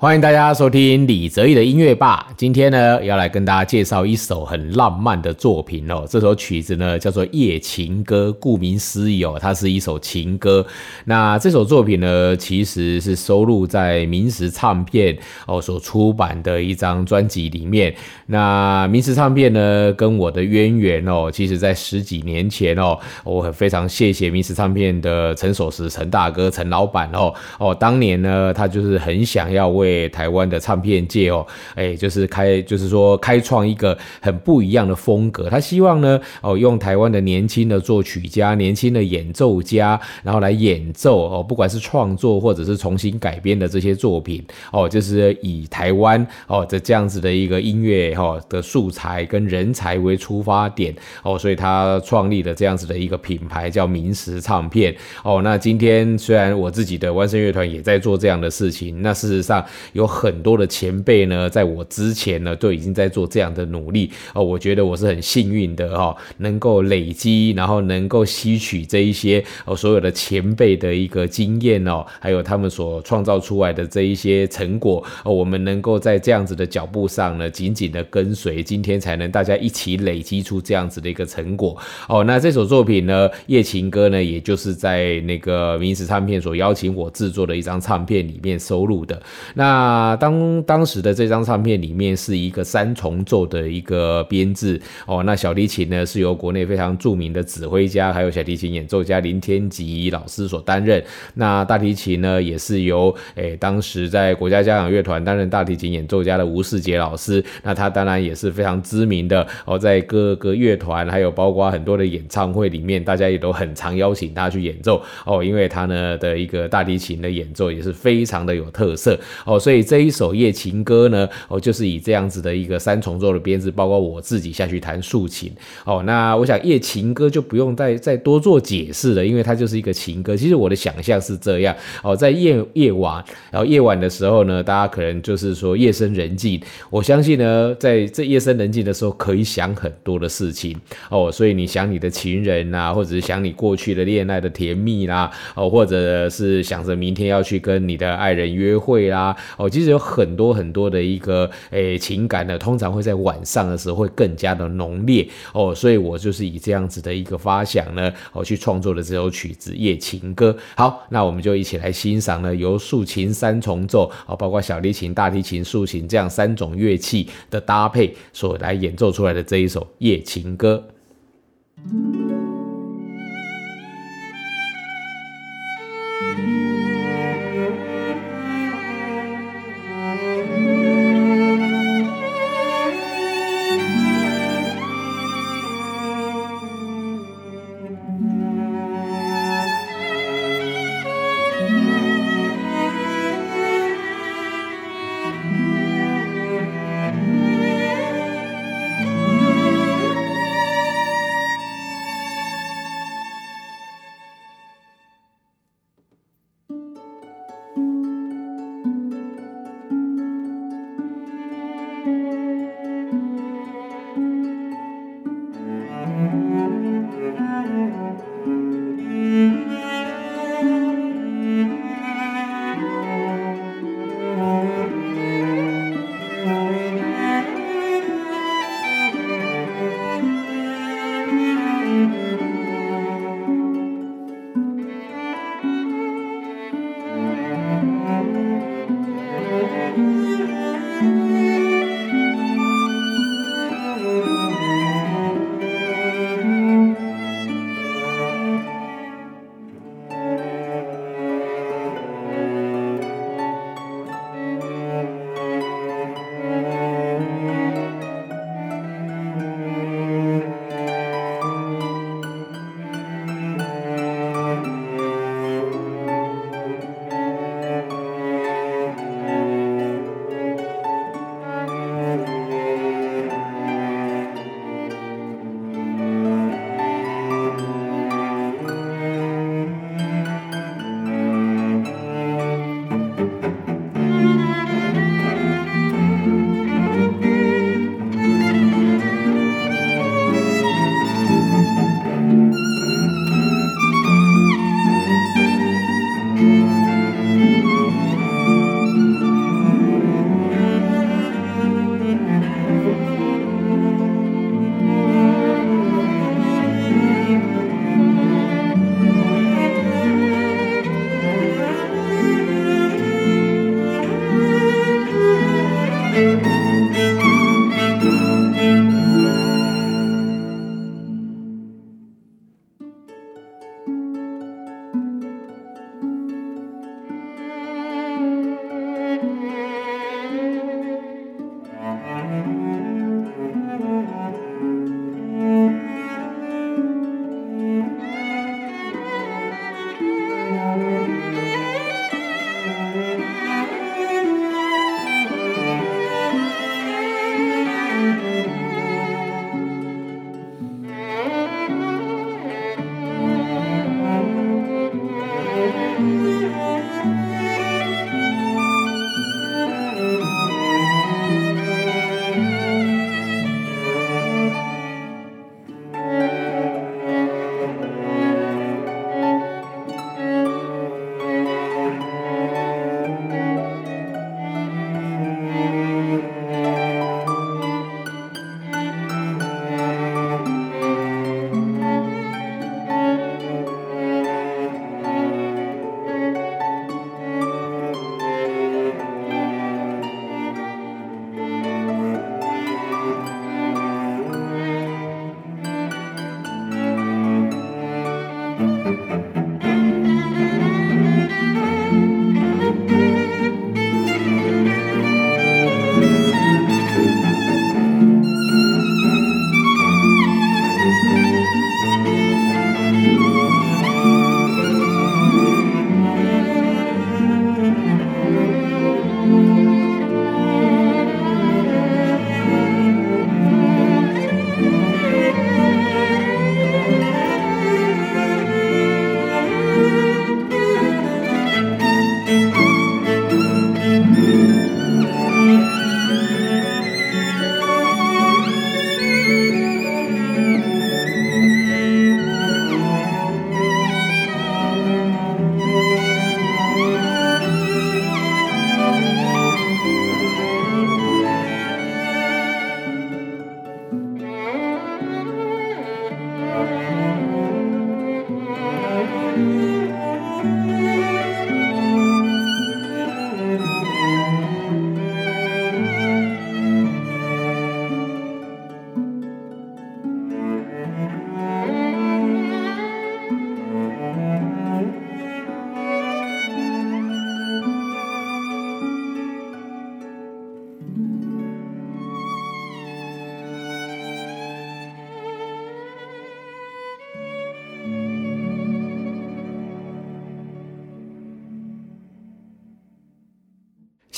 欢迎大家收听李泽义的音乐吧。今天呢，要来跟大家介绍一首很浪漫的作品哦。这首曲子呢，叫做《夜情歌》，顾名思义哦，它是一首情歌。那这首作品呢，其实是收录在明石唱片哦所出版的一张专辑里面。那明石唱片呢，跟我的渊源哦，其实在十几年前哦，我很非常谢谢明石唱片的陈守时陈大哥陈老板哦哦，当年呢，他就是很想要为台湾的唱片界哦，哎，就是开，就是说开创一个很不一样的风格。他希望呢，哦，用台湾的年轻的作曲家、年轻的演奏家，然后来演奏哦，不管是创作或者是重新改编的这些作品哦，就是以台湾哦的这样子的一个音乐哈的素材跟人才为出发点哦，所以他创立了这样子的一个品牌叫明石唱片哦。那今天虽然我自己的万声乐团也在做这样的事情，那事实上。有很多的前辈呢，在我之前呢，都已经在做这样的努力哦。我觉得我是很幸运的哈，能够累积，然后能够吸取这一些哦所有的前辈的一个经验哦，还有他们所创造出来的这一些成果哦，我们能够在这样子的脚步上呢，紧紧的跟随，今天才能大家一起累积出这样子的一个成果哦。那这首作品呢，《夜情歌》呢，也就是在那个明石唱片所邀请我制作的一张唱片里面收录的那。那当当时的这张唱片里面是一个三重奏的一个编制哦，那小提琴呢是由国内非常著名的指挥家，还有小提琴演奏家林天吉老师所担任。那大提琴呢也是由诶当时在国家交响乐团担任大提琴演奏家的吴世杰老师，那他当然也是非常知名的哦，在各个乐团还有包括很多的演唱会里面，大家也都很常邀请他去演奏哦，因为他呢的一个大提琴的演奏也是非常的有特色哦。所以这一首夜情歌呢，哦，就是以这样子的一个三重奏的编制，包括我自己下去弹竖琴，哦，那我想夜情歌就不用再再多做解释了，因为它就是一个情歌。其实我的想象是这样，哦，在夜夜晚，然后夜晚的时候呢，大家可能就是说夜深人静，我相信呢，在这夜深人静的时候，可以想很多的事情，哦，所以你想你的情人呐，或者是想你过去的恋爱的甜蜜啦，哦，或者是想着明天要去跟你的爱人约会啦。哦，其实有很多很多的一个诶情感呢，通常会在晚上的时候会更加的浓烈哦，所以我就是以这样子的一个发想呢，我去创作了这首曲子《夜情歌》。好，那我们就一起来欣赏呢，由竖琴三重奏哦，包括小提琴、大提琴、竖琴这样三种乐器的搭配所来演奏出来的这一首《夜情歌》。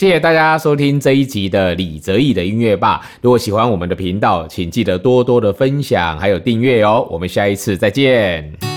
谢谢大家收听这一集的李泽义的音乐吧。如果喜欢我们的频道，请记得多多的分享还有订阅哦。我们下一次再见。